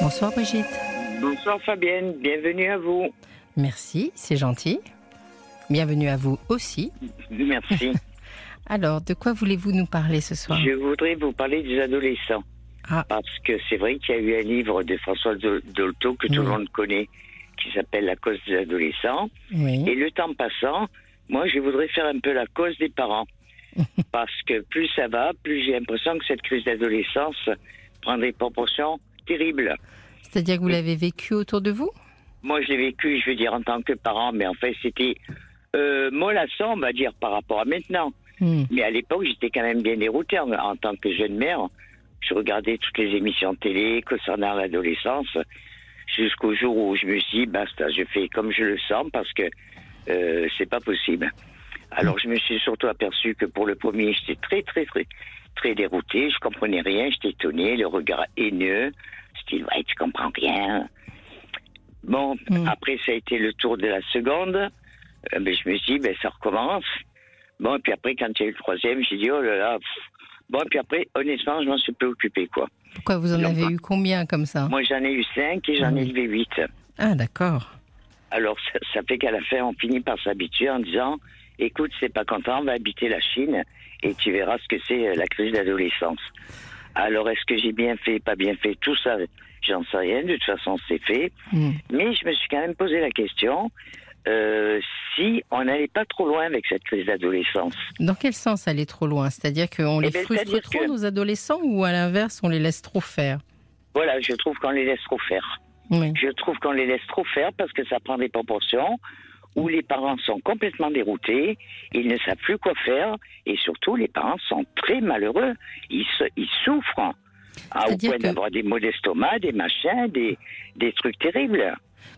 Bonsoir Brigitte. Bonsoir Fabienne, bienvenue à vous. Merci, c'est gentil. Bienvenue à vous aussi. Merci. Alors, de quoi voulez-vous nous parler ce soir Je voudrais vous parler des adolescents. Ah. Parce que c'est vrai qu'il y a eu un livre de François Dol- Dolto que tout le monde connaît, qui s'appelle La cause des adolescents. Oui. Et le temps passant, moi, je voudrais faire un peu la cause des parents. Parce que plus ça va, plus j'ai l'impression que cette crise d'adolescence prend des proportions C'est-à-dire que vous l'avez vécu autour de vous? Moi, je l'ai vécu, je veux dire, en tant que parent, mais en fait, c'était euh, mollassant, on va dire, par rapport à maintenant. Hmm. Mais à l'époque, j'étais quand même bien déroutée en, en tant que jeune mère. Je regardais toutes les émissions de télé concernant l'adolescence jusqu'au jour où je me suis dit, basta, je fais comme je le sens parce que euh, c'est pas possible. Alors, je me suis surtout aperçu que pour le premier, j'étais très, très, très, très dérouté. Je comprenais rien, j'étais étonné, le regard haineux, style, ouais, tu comprends rien. Bon, Mm. après, ça a été le tour de la seconde. Euh, ben, je me suis dit, ben, ça recommence. Bon, et puis après, quand il y a eu le troisième, j'ai dit, oh là là. pff. Bon, et puis après, honnêtement, je m'en suis préoccupé, quoi. Pourquoi vous en avez pas. eu combien comme ça? Moi, j'en ai eu cinq et j'en ai élevé huit. Ah, d'accord. Alors, ça, ça fait qu'à la fin, on finit par s'habituer en disant, écoute, c'est pas content, on va habiter la Chine et tu verras ce que c'est euh, la crise d'adolescence. Alors, est-ce que j'ai bien fait, pas bien fait, tout ça, j'en sais rien. De toute façon, c'est fait. Hmm. Mais je me suis quand même posé la question euh, si on n'allait pas trop loin avec cette crise d'adolescence. Dans quel sens aller trop loin? C'est-à-dire qu'on les ben, frustre trop, que- nos adolescents, ou à l'inverse, on les laisse trop faire? Voilà, je trouve qu'on les laisse trop faire. Oui. Je trouve qu'on les laisse trop faire parce que ça prend des proportions où les parents sont complètement déroutés, ils ne savent plus quoi faire et surtout les parents sont très malheureux. Ils, se- ils souffrent ah, au point que- d'avoir des maux d'estomac, des machins, des, des trucs terribles.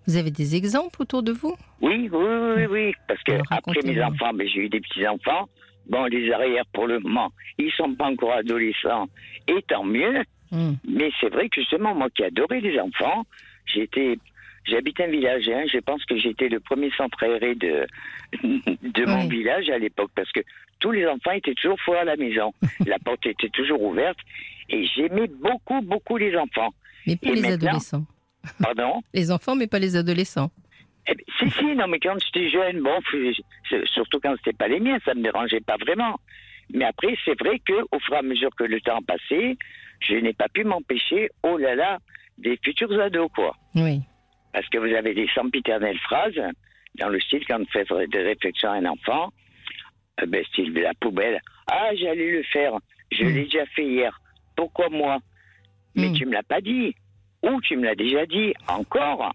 Vous avez des exemples autour de vous? Oui, oui, oui, oui, parce que après mes enfants, ben, j'ai eu des petits enfants. Bon, les arrières pour le moment, ils sont pas encore adolescents, et tant mieux. Hmm. Mais c'est vrai que justement, moi qui adorais les enfants, j'étais, j'habite un village, hein, je pense que j'étais le premier centre aéré de, de mon Oui. village à l'époque, parce que tous les enfants étaient toujours fous à la maison. la porte était toujours ouverte, et j'aimais beaucoup, beaucoup les enfants. Mais pas Et les adolescents. Pardon? Les enfants, mais pas les adolescents. Eh ben, si, si, non, mais quand j'étais jeune, bon, surtout quand c'était pas les miens, ça me dérangeait pas vraiment. Mais après, c'est vrai que au fur et à mesure que le temps passait, je n'ai pas pu m'empêcher, oh là là, des futurs ados, quoi. Oui. Parce que vous avez des sempiternelles phrases, dans le style, quand vous faites des réflexions à un enfant, euh, ben, style la poubelle. Ah, j'allais le faire, je Mm. l'ai déjà fait hier. Pourquoi moi? Mais Mm. tu me l'as pas dit. Ou tu me l'as déjà dit, encore.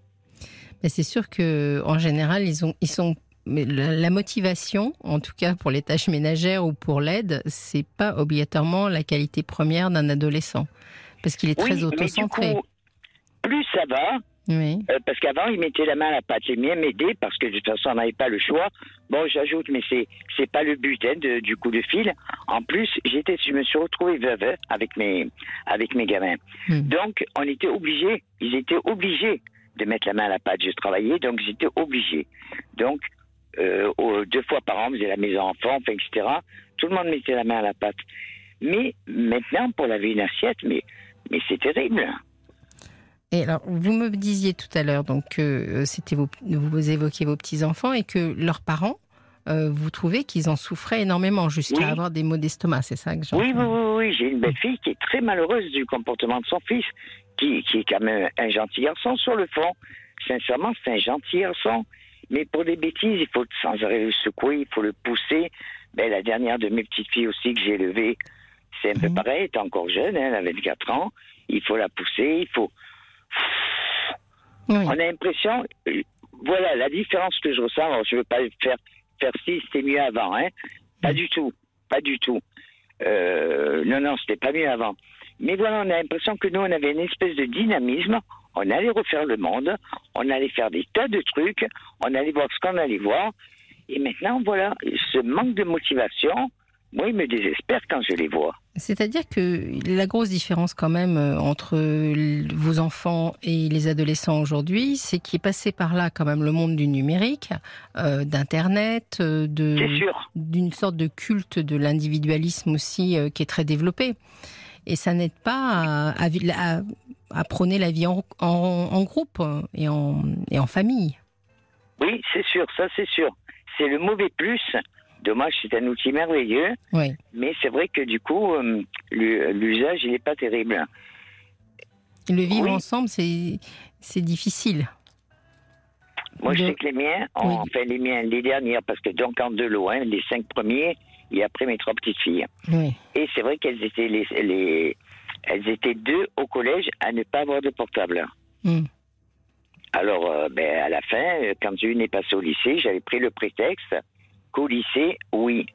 Mais c'est sûr que en général, ils ont, ils sont. Mais la, motivation, en tout cas pour les tâches ménagères ou pour l'aide, c'est pas obligatoirement la qualité première d'un adolescent, parce qu'il est très oui, mais autocentré. plus ça va, Oui. Euh, parce qu'avant, il mettait la main à la pâte. Les miens m'aidaient parce que de toute façon, on n'avait pas le choix. Bon, j'ajoute, mais c'est c'est pas le but hein, de- du coup de fil. En plus, j'étais, je me suis retrouvé veuve avec mes avec mes gamins. Hmm. Donc, on était obligés. Ils étaient obligés de mettre la main à la pâte. Je travaillais, donc ils étaient obligés. Donc, euh, deux fois par an, on faisait la maison enfant, enfin, etc. Tout le monde mettait la main à la pâte. Mais maintenant, pour laver une assiette, mais mais c'est terrible. Et alors, vous me disiez tout à l'heure donc que euh, c'était vos, vous évoquiez vos petits enfants et que leurs parents, euh, vous trouvez qu'ils en souffraient énormément jusqu'à Oui. avoir des maux d'estomac, c'est ça que j'entends Oui, oui, oui, oui. j'ai une belle fille qui est très malheureuse du comportement de son fils, qui, qui est quand même un gentil garçon sur le fond. Sincèrement, c'est un gentil garçon. Mais pour des bêtises, il faut sans arrêt le secouer, il faut le pousser. Ben, la dernière de mes petites filles aussi que j'ai élevée, c'est un peu pareil, elle est encore jeune, hein, elle a 24 ans. Il faut la pousser, il faut... Oui. On a l'impression, euh, voilà la différence que je ressens. Alors, je veux pas faire faire si c'était mieux avant, hein. Pas Mm. du tout, pas du tout. Euh, non, non, c'était pas mieux avant. Mais voilà, on a l'impression que nous, on avait une espèce de dynamisme. On allait refaire le monde, on allait faire des tas de trucs, on allait voir ce qu'on allait voir. Et maintenant, voilà, ce manque de motivation, moi, il me désespère quand je les vois. C'est-à-dire que la grosse différence quand même euh, entre vos enfants et les adolescents aujourd'hui, c'est qu'il est passé par là quand même le monde du numérique, euh, d'Internet, euh, d'une sorte de culte de l'individualisme aussi euh, qui est très développé. Et ça n'aide pas à, prôner la vie en, en, groupe et en, et en famille. Oui, c'est sûr, ça c'est sûr. C'est le mauvais plus. Dommage, c'est un outil merveilleux. Oui. Mais c'est vrai que du coup, euh, l'usage, il n'est pas terrible. Le vivre ensemble, c'est difficile. Moi, je sais que les miens, enfin les miens, les dernières, parce que donc en de loin, les cinq premiers, et après mes trois petites filles. Et c'est vrai qu'elles étaient les, les, elles étaient deux au collège à ne pas avoir de portable. Hmm. Alors, euh, ben, à la fin, euh, quand une est passée au lycée, j'avais pris le prétexte qu'au lycée, oui.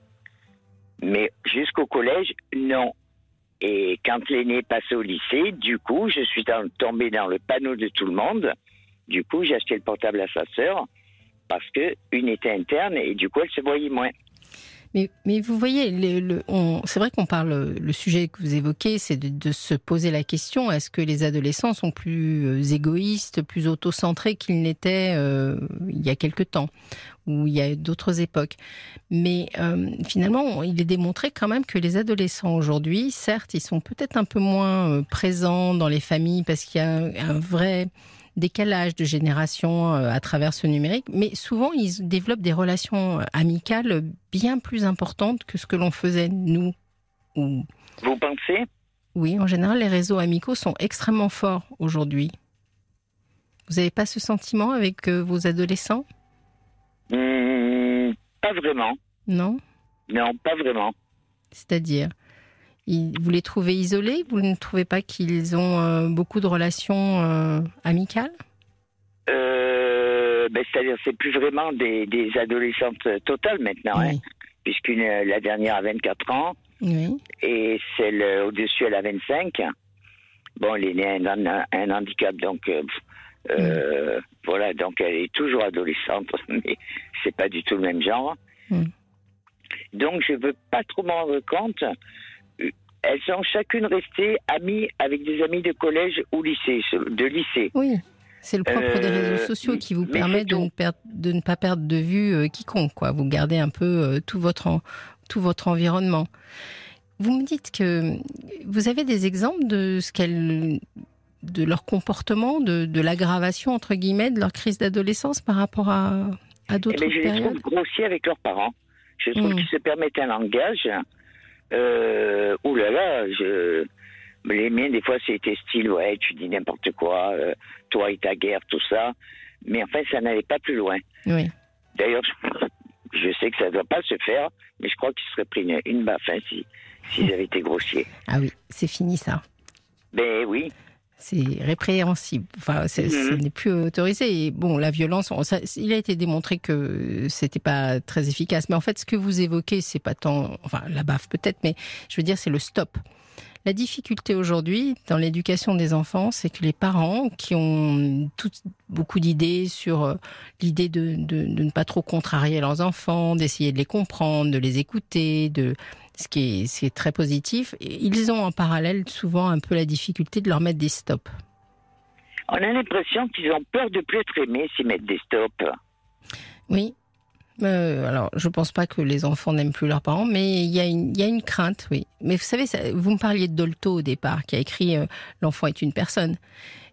Mais jusqu'au collège, non. Et quand l'aîné passé au lycée, du coup, je suis tombée dans le panneau de tout le monde. Du coup, j'ai acheté le portable à sa sœur parce que une était interne et du coup, elle se voyait moins. Mais, vous voyez, c'est vrai qu'on parle, le sujet que vous évoquez, c'est de, se poser la question, est-ce que les adolescents sont plus euh, égoïstes, plus autocentrés qu'ils n'étaient euh, il y a quelque temps? Ou il y a d'autres époques. Mais euh, finalement, il est démontré quand même que les adolescents aujourd'hui, certes, ils sont peut-être un peu moins présents dans les familles parce qu'il y a un vrai décalage de génération euh, à travers ce numérique, mais souvent ils développent des relations euh, amicales bien plus importantes que ce que l'on faisait nous. Vous pensez? Oui, en général, les réseaux amicaux sont extrêmement forts aujourd'hui. Vous n'avez pas ce sentiment avec euh, vos adolescents? Mmh, Pas vraiment. Non Non, pas vraiment. C'est-à-dire vous les trouvez isolés Vous ne trouvez pas qu'ils ont euh, beaucoup de relations euh, amicales? Euh, ben, C'est-à-dire, c'est plus vraiment des, adolescentes totales maintenant, hein, puisqu'une la dernière a 24 ans et celle au-dessus elle a 25. Bon, elle est née un, un handicap, donc voilà, donc elle est toujours adolescente, mais c'est pas du tout le même genre. Donc je veux pas trop m'en rendre compte elles sont chacune restées amies avec des amis de collège ou lycée, de lycée. Oui. C'est le propre des réseaux euh, sociaux qui vous permet de ne, de ne, pas perdre de vue euh, quiconque. Quoi. Vous gardez un peu euh, tout, votre tout votre environnement. Vous me dites que vous avez des exemples de ce qu'elles de leur comportement, de, de l'aggravation entre guillemets de leur crise d'adolescence par rapport à, à d'autres périodes. Eh je les trouve grossiers avec leurs parents. Je trouve hmm. qu'ils se permettent un langage euh, ouh là là, je, les miens, des fois, c'était style, ouais, tu dis n'importe quoi, euh, toi et ta guerre, tout ça. Mais enfin, ça n'allait pas plus loin. Oui. D'ailleurs, je sais que ça ne doit pas se faire, mais je crois qu'ils seraient pris une, une baffe hein, s'ils avaient été grossiers. Ah oui, c'est fini ça. Ben oui. C'est répréhensible. Enfin, ce mhm. n'est plus autorisé. Et bon, la violence, il a été démontré que c'était pas très efficace. Mais en fait, ce que vous évoquez, c'est pas tant, enfin, la baffe peut-être, mais je veux dire, c'est le stop. La difficulté aujourd'hui dans l'éducation des enfants, c'est que les parents qui ont beaucoup d'idées sur euh, l'idée de, de, ne pas trop contrarier leurs enfants, d'essayer de les comprendre, de les écouter, de ce qui est, très positif. Ils ont en parallèle souvent un peu la difficulté de leur mettre des stops. On a l'impression qu'ils ont peur de plus être aimés s'ils mettent des stops. Oui. Euh, alors, je ne pense pas que les enfants n'aiment plus leurs parents, mais il y, a une, crainte, oui. Mais vous savez, vous me parliez de Dolto au départ, qui a écrit euh, L'enfant est une personne.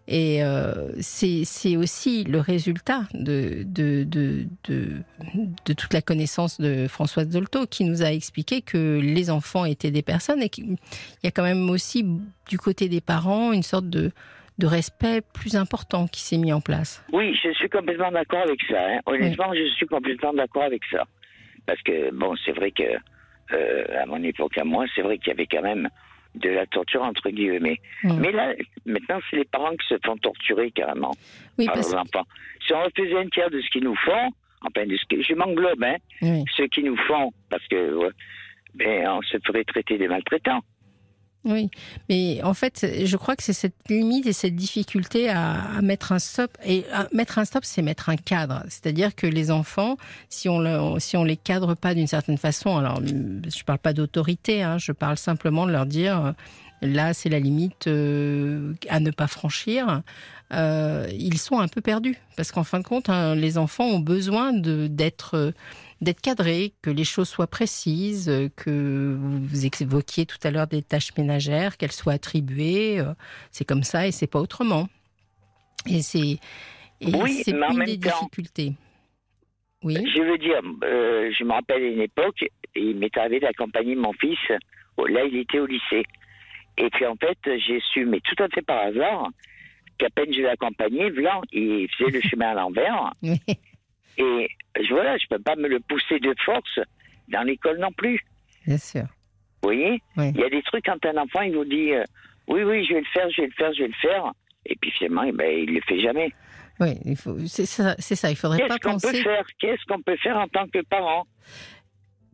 Et euh, c'est aussi le résultat de, de, de, de, toute la connaissance de Françoise Dolto qui nous a expliqué que les enfants étaient des personnes et qu'il y a quand même aussi du côté des parents une sorte de, de respect plus important qui s'est mis en place. Oui, je suis complètement d'accord avec ça. Hein. Honnêtement, je suis complètement d'accord avec ça. Parce que, bon, c'est vrai que, euh, à mon époque, à moi, c'est vrai qu'il y avait quand même de la torture entre guillemets. Mais là, maintenant, c'est les parents qui se font torturer carrément oui, par leurs enfants. Si on faisait un tiers de ce qu'ils nous font, enfin, de ce que, je m'englobe, hein, ce qu'ils nous font, parce que ben, on se ferait traiter des maltraitants. Oui, mais en fait, je crois que c'est cette limite et cette difficulté à, mettre un stop. Et mettre un stop, c'est mettre un cadre. C'est-à-dire que les enfants, si on le, si on les cadre pas d'une certaine façon, alors je parle pas d'autorité, hein, je parle simplement de leur dire là, c'est la limite euh, à ne pas franchir. Euh, ils sont un peu perdus parce qu'en fin de compte, hein, les enfants ont besoin de d'être d'être cadré, que les choses soient précises, que vous évoquiez tout à l'heure des tâches ménagères, qu'elles soient attribuées. C'est comme ça et c'est pas autrement. Et c'est oui, c'est une des difficultés. Oui. Je veux dire, euh, je me rappelle une époque, il m'est arrivé d'accompagner mon fils. Là, il était au lycée. Et puis en fait, j'ai su, mais tout à fait par hasard, qu'à peine je l'ai accompagné, il faisait le chemin à l'envers. Et voilà, je peux pas me le pousser de force dans l'école non plus. Bien sûr. Vous voyez? Il y a des trucs quand un enfant, il vous dit euh, oui, oui, je vais le faire, je vais le faire, je vais le faire. Et puis finalement, eh ben, il ne le fait jamais. Oui, il faut, c'est ça, c'est ça. Il faudrait pas penser. Qu'est-ce qu'on peut faire en tant que parent?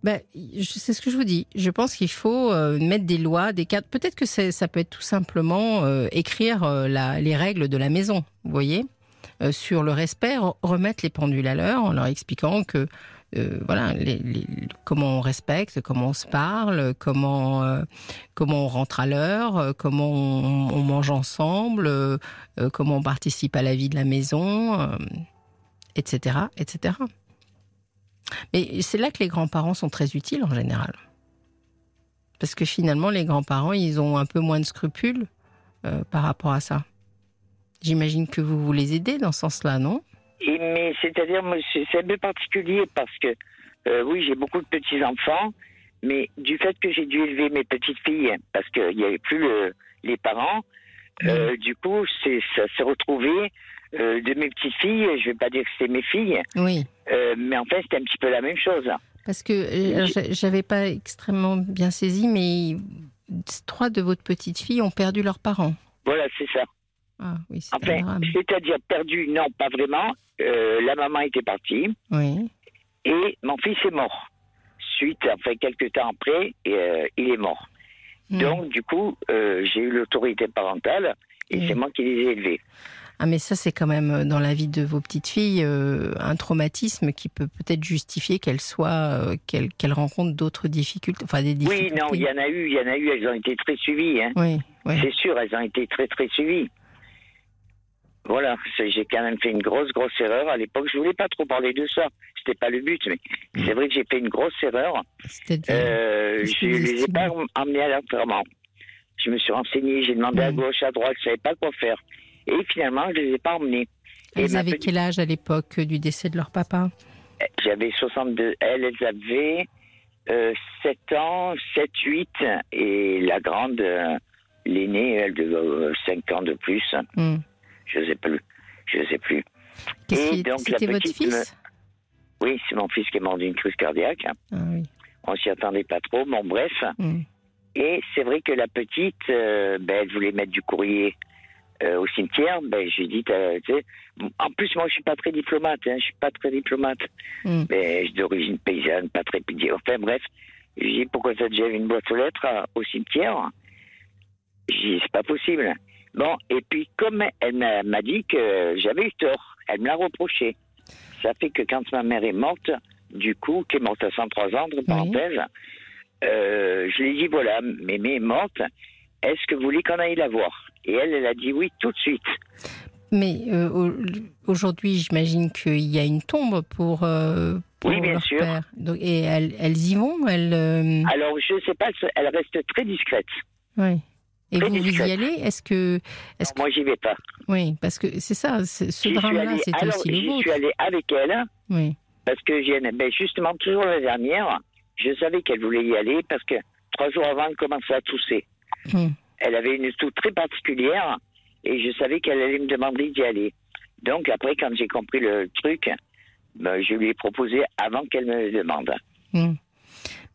Ben, c'est ce que je vous dis. Je pense qu'il faut euh, mettre des lois, des cadres. Peut-être que ça peut être tout simplement euh, écrire la, les règles de la maison, vous voyez, sur le respect, remettre les pendules à l'heure en leur expliquant que euh, voilà, comment on respecte, comment on se parle, comment euh, comment on rentre à l'heure, euh, comment on, mange ensemble, comment on participe à la vie de la maison, etc., etc. Mais c'est là que les grands-parents sont très utiles en général, parce que finalement les grands-parents ils ont un peu moins de scrupules par rapport à ça. J'imagine que vous vous les aidez dans ce sens-là, non? Mais c'est-à-dire, c'est un peu particulier parce que, euh, oui, j'ai beaucoup de petits-enfants, mais du fait que j'ai dû élever mes petites filles, parce qu'il n'y avait plus les parents, euh, du coup, ça s'est retrouvé euh, de mes petites filles, je ne vais pas dire que c'est mes filles, oui. mais en fait, c'était un petit peu la même chose. Parce que j'avais pas extrêmement bien saisi, mais trois de votre petites filles ont perdu leurs parents. Voilà, c'est ça. Ah, oui, enfin, c'est-à-dire perdu, non, pas vraiment. Euh, la maman était partie. Oui. Et mon fils est mort. Suite, enfin, quelques temps après, euh, il est mort. Hmm. Donc, du coup, euh, j'ai eu l'autorité parentale et c'est moi qui les ai élevés. Ah, mais ça, c'est quand même dans la vie de vos petites filles un traumatisme qui peut peut-être justifier qu'elles soient, qu'elles rencontrent d'autres difficultés, enfin des difficultés. Oui, non, il y en a eu, il y en a eu. Elles ont été très suivies. Hein. Oui, oui. C'est sûr, elles ont été très très suivies. Voilà, j'ai quand même fait une grosse, grosse erreur. À l'époque, je voulais pas trop parler de ça. C'était pas le but, mais mm. c'est vrai que j'ai fait une grosse erreur. Euh, je les ai pas emmenés à l'enterrement. Je me suis renseigné, j'ai demandé à mm. gauche, à droite, je savais pas quoi faire. Et finalement, je les ai pas emmenés. Elles avaient quel âge à l'époque du décès de leur papa J'avais 62. Elles, elles avaient euh, 7 ans, 7, 8. Et la grande, euh, l'aînée, elle de 5 ans de plus. Mm. Je ne sais plus. Je ne sais plus. Et donc c'était votre fils? Oui, c'est mon fils qui est mort d'une crise cardiaque. Ah, oui. On s'y attendait pas trop. Bon, bref. Hmm. Et c'est vrai que la petite, euh, ben, elle voulait mettre du courrier euh, au cimetière. Ben, j'ai dit, en plus, moi, je suis pas très diplomate. Hein, je suis pas très diplomate. Hmm. Mais je suis d'origine paysanne, pas très Enfin, bref. J'ai dit, pourquoi ça déjà une boîte aux lettres au cimetière? J'ai dit, c'est pas possible. Bon, et puis comme elle m'a dit que j'avais eu tort, elle me l'a reproché. Ça fait que quand ma mère est morte, du coup, qui est morte à 103 ans, entre parenthèses, euh, je lui ai dit voilà, mémé est morte, est-ce que vous voulez qu'on aille la voir? Et elle, elle a dit oui tout de suite. Mais euh, aujourd'hui, j'imagine qu'il y a une tombe pour, euh, oui, bien sûr. et elles, elles, y vont elles, Alors, je ne sais pas, elle reste très discrète. Oui. Et vous, vous y allez? Est-ce que, est Moi, j'y vais pas. Oui, parce que c'est ça, ce drame-là, c'est aussi le vôtre. Je suis allée avec elle. Oui. Parce que j'ai, ben justement, toujours la dernière, je savais qu'elle voulait y aller parce que trois jours avant, elle commençait à tousser. Hum. Elle avait une toux très particulière et je savais qu'elle allait me demander d'y aller. Donc après, quand j'ai compris le truc, ben, je lui ai proposé avant qu'elle me le demande. Hum.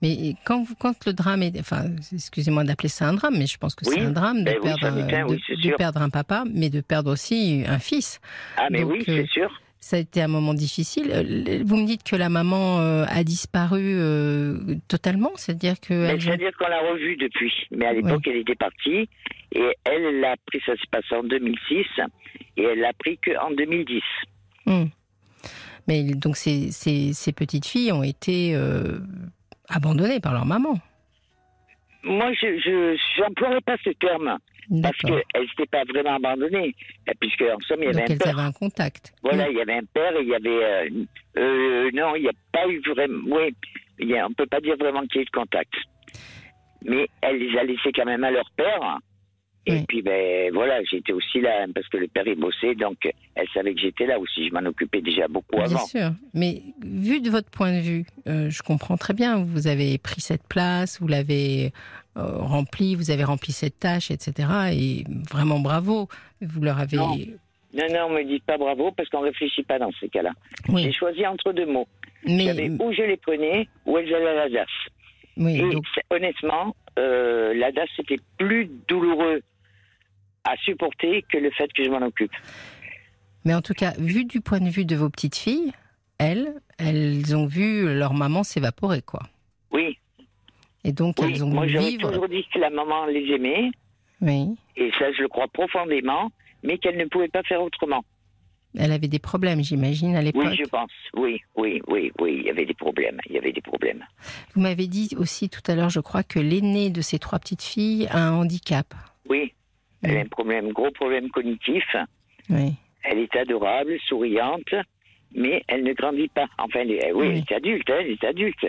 Mais quand, quand le drame est, enfin, excusez-moi d'appeler ça un drame, mais je pense que c'est un drame de, ben perdre, de, perdre un papa, mais de perdre aussi un fils. Ah, mais oui, c'est euh, sûr. Ça a été un moment difficile. Euh, vous me dites que la maman euh, a disparu totalement, c'est-à-dire que. Ben, c'est-à-dire qu'on l'a revue depuis, mais à l'époque elle était partie et elle, elle a pris, ça s'est passé en 2006 et elle l'a pris qu'en 2010. Hum. Mais donc ces, ces, ces, petites filles ont été abandonnés par leur maman. Moi, je n'emploierais pas ce terme. Parce qu'elles n'étaient pas vraiment abandonnées. Euh, Puisque, en somme, il y avait Donc un elles père. avaient un contact. Voilà, il y avait un père et il y avait. euh, euh, non, il n'y a pas eu vraiment. Oui, il y a- on ne peut pas dire vraiment qu'il y ait eu de contact. Mais elle les a laissés quand même à leur père. Et Oui. puis, ben voilà, j'étais aussi là, hein, parce que le père, il bossait, donc elle savait que j'étais là aussi. Je m'en occupais déjà beaucoup Bien avant. sûr, mais vu de votre point de vue, euh, je comprends très bien. Vous avez pris cette place, vous l'avez euh, remplie, vous avez rempli cette tâche, etc. Et vraiment bravo. Vous leur avez. Non. Non, non, me dites pas bravo, parce qu'on réfléchit pas dans ces cas-là. J'ai choisi entre deux mots. Mais où je les prenais, où elles allaient à la DAS. oui, Et donc, honnêtement, euh, la DAS, c'était plus douloureux à supporter que le fait que je m'en occupe. mais en tout cas, vu du point de vue de vos petites filles, elles, elles ont vu leur maman s'évaporer, quoi. Oui, Et donc oui. elles ont moi j'aurais toujours dit que la maman les aimait, Oui, et ça je le crois profondément, mais qu'elle ne pouvait pas faire autrement. elle avait des problèmes, j'imagine, à l'époque. Oui, je pense. Oui, oui, oui, oui, il y avait des problèmes. Il y avait des problèmes. Vous m'avez dit aussi tout à l'heure, je crois, que l'aînée de ces trois petites filles a un handicap. Oui, elle a un problème, gros problème cognitif. Oui, Elle est adorable, souriante, mais elle ne grandit pas. Enfin, elle oui, Oui. elle est adulte, hein, elle est adulte.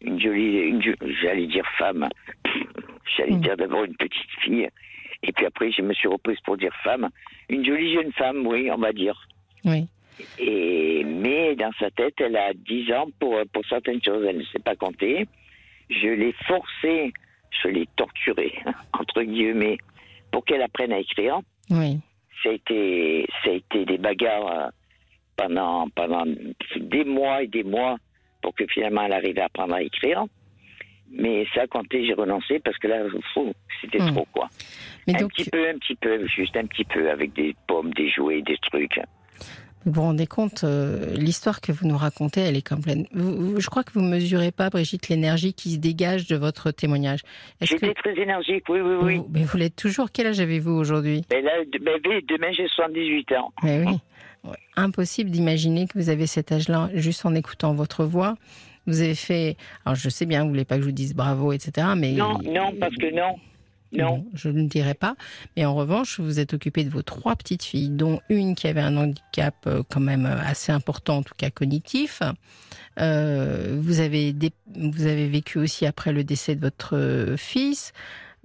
Une jolie, une j'allais dire femme. J'allais Mm. dire d'abord une petite fille. Et puis après, je me suis reprise pour dire femme. Une jolie jeune femme, oui, on va dire. oui. Et, mais dans sa tête, elle a 10 ans pour, pour certaines choses. Elle ne sait pas compter. Je l'ai forcée, je l'ai torturée, entre guillemets, pour qu'elle apprenne à écrire Oui, ça a été, ça a été des bagarres euh, pendant, pendant des mois et des mois pour que finalement elle arrive à apprendre à écrire. Mais ça a compté, j'ai renoncé parce que là, c'était Hmm. trop quoi. mais un donc, petit peu, un petit peu, juste un petit peu, avec des pommes, des jouets, des trucs. Vous vous rendez compte, euh, l'histoire que vous nous racontez, elle est. Vous- vous- je crois que vous mesurez pas, Brigitte, l'énergie qui se dégage de votre témoignage. Est-ce que J'étais très énergique, oui, oui, oui. vous, mais vous l'êtes toujours Quel âge avez-vous aujourd'hui? Là, ben, oui, demain j'ai 78 ans. Mais oui. Ouais. Impossible d'imaginer que vous avez cet âge-là juste en écoutant votre voix. Vous avez fait. Alors, je sais bien, vous voulez pas que je vous dise bravo, etc. Mais Non, non, parce que non. Non. je ne dirais pas. Mais en revanche, vous êtes occupé de vos trois petites filles, dont une qui avait un handicap euh, quand même euh, assez important, en tout cas cognitif. Euh, vous, avez vous avez vécu aussi après le décès de votre fils.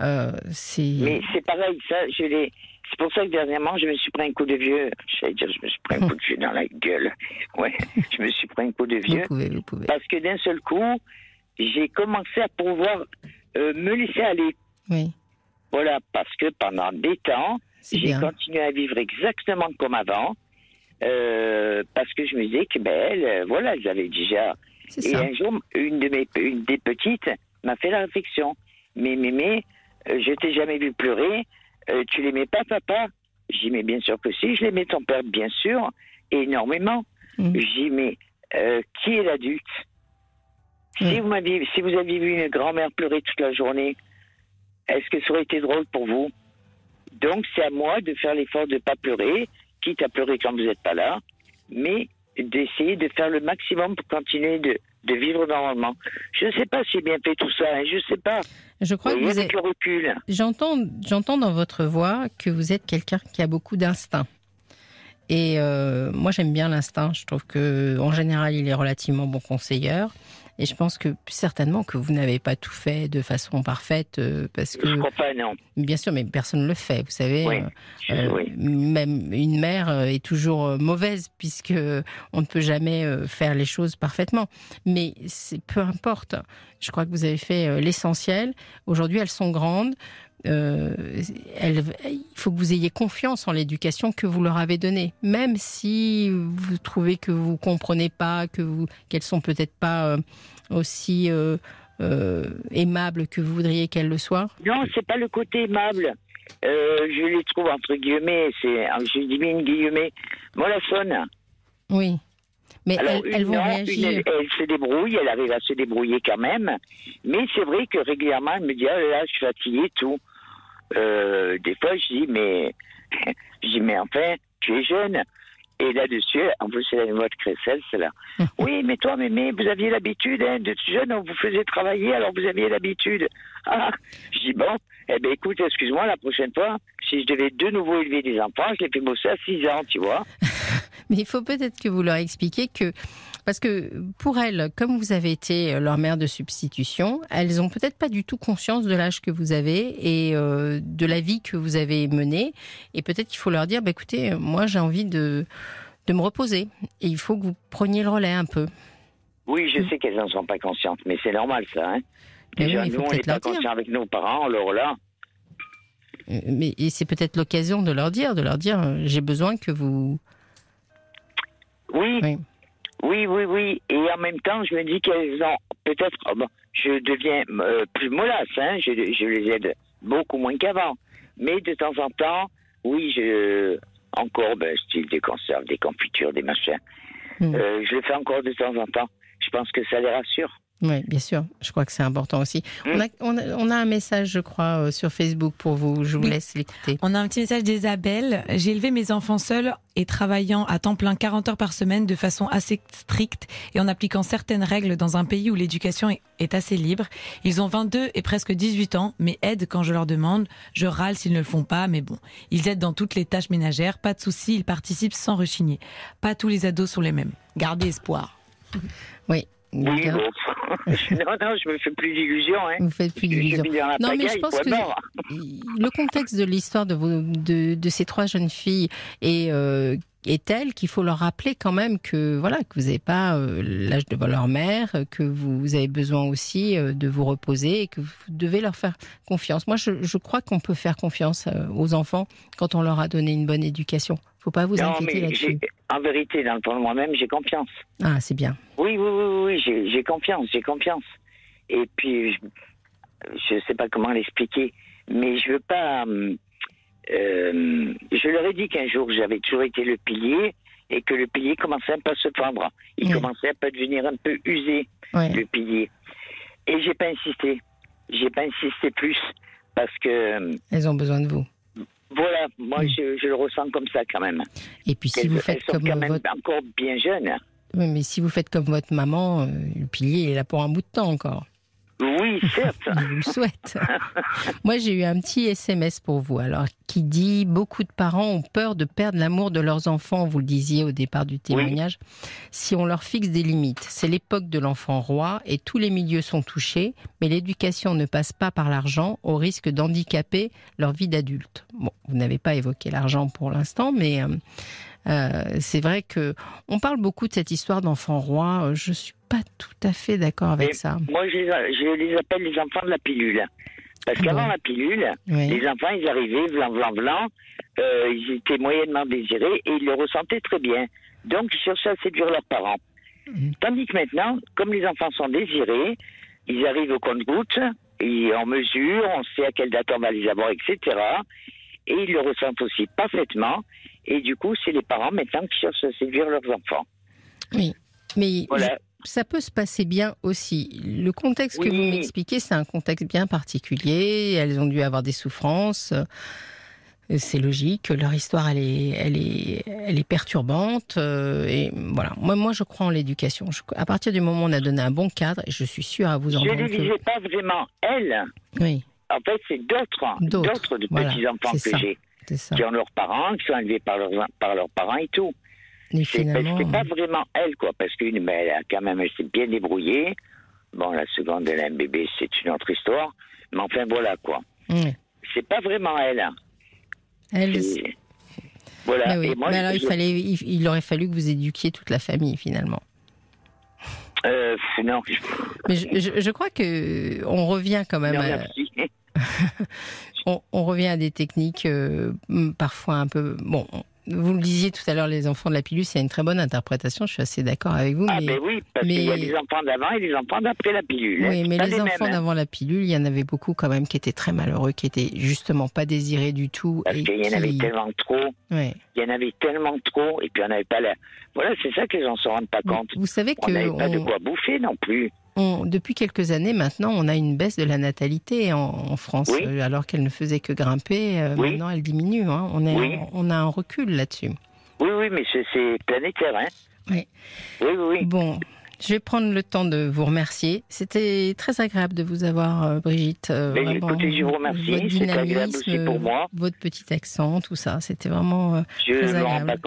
Euh, c'est. Mais c'est pareil, ça, je l'ai. C'est pour ça que dernièrement, je me suis pris un coup de vieux. J'allais dire, je me suis pris un coup de vieux dans la gueule. Ouais, je me suis pris un coup de Vous vieux. pouvez, vous pouvez. Parce que d'un seul coup, j'ai commencé à pouvoir euh, me laisser aller. Oui, Voilà, parce que pendant des temps, j'ai continué à vivre exactement comme avant. euh, parce que je me disais que, ben, elles, euh, voilà, elles avaient déjà et ça. un jour, une de mes, une des petites m'a fait la réflexion. Mais mémé, euh, je t'ai jamais vu pleurer. Euh, tu l'aimais pas, papa? J'ai dit, mais bien sûr que si, je l'aimais ton père, bien sûr, énormément. Mm. J'ai dit, mais qui est l'adulte? Si vous si vous aviez vu une grand-mère pleurer toute la journée, est-ce que ça aurait été drôle pour vous Donc, c'est à moi de faire l'effort de ne pas pleurer, quitte à pleurer quand vous n'êtes pas là, mais d'essayer de faire le maximum pour continuer de, de vivre normalement. Je ne sais pas si j'ai bien fait tout ça, hein, je ne sais pas. Je crois que voyez, vous êtes. le recul. J'entends, j'entends dans votre voix que vous êtes quelqu'un qui a beaucoup d'instinct. Et euh, moi, j'aime bien l'instinct. Je trouve que, en général, il est relativement bon conseilleur. Et je pense que certainement que vous n'avez pas tout fait de façon parfaite, euh, parce Je que, ne crois pas, non. bien sûr, mais personne ne le fait. Vous savez, Oui, euh, Je- euh, oui. même une mère euh, est toujours mauvaise puisque on ne peut jamais faire les choses parfaitement. Mais peu importe. Je crois que vous avez fait l'essentiel. Aujourd'hui, elles sont grandes. Euh, il faut que vous ayez confiance en l'éducation que vous leur avez donnée, même si vous trouvez que vous comprenez pas, que vous qu'elles sont peut-être pas euh, aussi euh, aimables que vous voudriez qu'elles le soient. Non, c'est pas le côté aimable. Je les trouve entre guillemets, c'est, je dis bien guillemets, mollassonnes. Oui. Mais Alors, elles, elles une, vont non, réagir. une, elle, elle se débrouille, elle arrive à se débrouiller quand même. Mais c'est vrai que régulièrement, elle me dit, ah là, je suis fatiguée, tout. Euh, des fois, je dis, mais, je dis, mais enfin, tu es jeune. Et là-dessus, en plus, c'est la mémoire de Cressel, c'est là. oui, mais toi, mémé, vous aviez l'habitude, hein, de jeune, on vous faisait travailler, alors vous aviez l'habitude. Ah, je dis, bon, eh ben écoute, excuse-moi, la prochaine fois, si je devais de nouveau élever des enfants, je les fais bosser à 6 ans, tu vois. Mais il faut peut-être que vous leur expliquiez que parce que pour elles, comme vous avez été leur mère de substitution, elles ont peut-être pas du tout conscience de l'âge que vous avez et euh, de la vie que vous avez menée. Et peut-être qu'il faut leur dire, bah, écoutez, moi j'ai envie de, de me reposer et il faut que vous preniez le relais un peu. Oui, je sais qu'elles n'en sont pas conscientes, mais c'est normal ça. Hein Déjà, nous, on n'est pas conscients avec nos parents, alors là. Euh, mais c'est peut-être l'occasion de leur dire, de leur dire, euh, j'ai besoin que vous. Oui. oui. Oui, oui, oui. Et en même temps, je me dis qu'elles ont peut-être. Oh bon, je deviens euh, plus mollasse, hein. Je, je, les aide beaucoup moins qu'avant. Mais de temps en temps, oui, je encore, ben, style des conserves, des confitures, des machins. Hmm. Euh, je le fais encore de temps en temps. Je pense que ça les rassure. Oui, bien sûr. Je crois que c'est important aussi. Hmm. On, a, on, a, un message, je crois, euh, sur Facebook pour vous. Je vous laisse l'écouter. On a un petit message d'Isabelle. J'ai élevé mes enfants seuls et travaillant à temps plein 40 heures par semaine de façon assez stricte et en appliquant certaines règles dans un pays où l'éducation est assez libre. Ils ont 22 et presque 18 ans, mais aident quand je leur demande. Je râle s'ils ne le font pas, mais bon. Ils aident dans toutes les tâches ménagères. Pas de souci, ils participent sans rechigner. Pas tous les ados sont les mêmes. Gardez espoir. Oui, oui, bon. non, non, je me fais plus d'illusions. Hein. Vous faites plus d'illusions. Non, mais je pense que le contexte de l'histoire de, de, de, ces trois jeunes filles est, euh, est tel qu'il faut leur rappeler quand même que voilà que vous n'avez pas euh, l'âge de leur mère, que vous avez besoin aussi euh, de vous reposer et que vous devez leur faire confiance. Moi, je, je crois qu'on peut faire confiance aux enfants quand on leur a donné une bonne éducation faut pas vous inquiéter là-dessus. En vérité, dans le fond de moi-même, j'ai confiance. Ah, c'est bien. Oui, oui, oui, oui, j'ai confiance, j'ai confiance. Et puis, je ne sais pas comment l'expliquer, mais je veux pas. Euh, je leur ai dit qu'un jour, j'avais toujours été le pilier et que le pilier commençait un peu à se prendre. Il commençait à devenir un peu usé, le pilier. Et j'ai pas insisté. J'ai pas insisté plus parce que. Elles ont besoin de vous. Voilà, moi mm. je, le ressens comme ça quand même. Et puis si vous faites comme votre... encore bien jeune. Oui, mais si vous faites comme votre maman, euh, le pilier est là pour un bout de temps encore. Oui, certes. Je vous le souhaite. Moi, j'ai eu un petit SMS pour vous, alors, qui dit Beaucoup de parents ont peur de perdre l'amour de leurs enfants, vous le disiez au départ du témoignage, si on leur fixe des limites. C'est l'époque de l'enfant roi et tous les milieux sont touchés, mais l'éducation ne passe pas par l'argent au risque d'handicaper leur vie d'adulte. Bon, vous n'avez pas évoqué l'argent pour l'instant, mais. Euh, euh, c'est vrai que on parle beaucoup de cette histoire d'enfant roi. Je suis pas tout à fait d'accord avec ça. Moi, je les, appelle les enfants de la pilule. Parce qu'avant la pilule, les enfants, ils arrivaient, blanc, blanc, blanc, euh, ils étaient moyennement désirés et ils le ressentaient très bien. Donc, ils cherchaient à séduire leurs parents. Mhm. Tandis que maintenant, comme les enfants sont désirés, ils arrivent au compte-goutte, et on mesure, on sait à quelle date on va les avoir, etc. Et ils le ressentent aussi parfaitement. Et du coup, c'est les parents maintenant qui cherchent à séduire leurs enfants. Oui, mais ça peut se passer bien aussi. Le contexte que vous m'expliquez, c'est un contexte bien particulier. Elles ont dû avoir des souffrances. C'est logique. Leur histoire, elle est, elle est, elle est perturbante. Euh, et voilà. Moi, moi, je crois en l'éducation. À partir du moment où on a donné un bon cadre, je suis sûre à vous en Je ne disais pas vraiment elles. Oui. En fait, c'est d'autres, d'autres de petits enfants que j'ai, qui ont leurs parents, qui sont élevés par leurs, par leurs parents et tout. C'est pas vraiment elle, quoi, parce qu'une, mais elle a quand même, elle s'est bien débrouillée. Bon, la seconde, elle a un bébé, c'est une autre histoire. Mais enfin, voilà, quoi. C'est pas vraiment elle. Hein. Elle. Voilà. Mais, moi, mais alors, il, fallait, il, aurait fallu que vous éduquiez toute la famille, finalement. Euh, non. Mais je, je, crois que on revient quand même. à... on, on, revient à des techniques euh, parfois un peu. Bon, vous le disiez tout à l'heure, les enfants de la pilule, c'est une très bonne interprétation. Je suis assez d'accord avec vous. Ah, mais, ben oui, parce qu'il y a des enfants d'avant et des enfants d'après la pilule. Oui, mais les, enfants hein. d'avant la pilule, il y en avait beaucoup quand même qui étaient très malheureux, qui étaient justement pas désirés du tout. Parce qu'il y en avait tellement trop. Il y en avait tellement trop, et puis on n'avait pas la. Voilà, c'est ça que les gens se rendent pas compte. Vous savez que. On n'avait pas de quoi bouffer non plus depuis quelques années maintenant, on a une baisse de la natalité en, France, alors qu'elle ne faisait que grimper. Euh, maintenant, elle diminue. Hein. On, est, on a un recul là-dessus. Oui, oui, mais c'est planétaire, hein Oui. Oui, oui. Bon, je vais prendre le temps de vous remercier. C'était très agréable de vous avoir, euh, Brigitte. euh, Mais vraiment, écoutez, je vous remercie. votre C'est agréable dynamisme, aussi pour moi. Votre petit accent, tout ça, c'était vraiment. euh, Je Très agréable.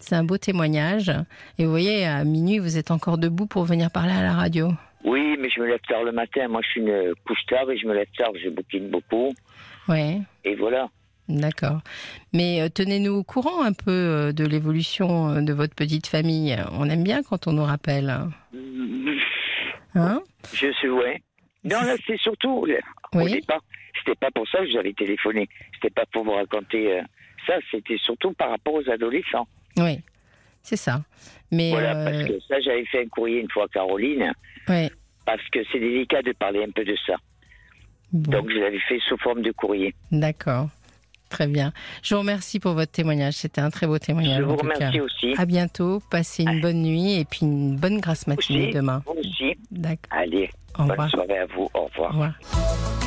C'est un beau témoignage. Et vous voyez, à minuit, vous êtes encore debout pour venir parler à la radio. Oui, mais je me lève tard le matin. Moi, je suis une couche tard et je me lève tard. Je bouquine beaucoup. Ouais, Et voilà. d'accord. Mais euh, tenez-nous au courant un peu euh, de l'évolution euh, de votre petite famille. On aime bien quand on nous rappelle. Hein? Je suis, ouais. Non, là, c'est surtout, euh, au Oui. départ, c'était pas pour ça que j'avais téléphoné. C'était pas pour vous raconter ça. C'était surtout par rapport aux adolescents. Oui, c'est ça. Mais Voilà, euh, parce que ça, j'avais fait un courrier une fois à Caroline, ouais, parce que c'est délicat de parler un peu de ça. bon, Donc, je l'avais fait sous forme de courrier. d'accord. Très bien. Je vous remercie pour votre témoignage. C'était un très beau témoignage. Je vous cas. remercie aussi. À bientôt. Passez une bonne nuit et puis une bonne grasse matinée Aussi, demain. vous aussi. D'accord. Allez, Au bonne revoir. soirée à vous. Au revoir. Au revoir.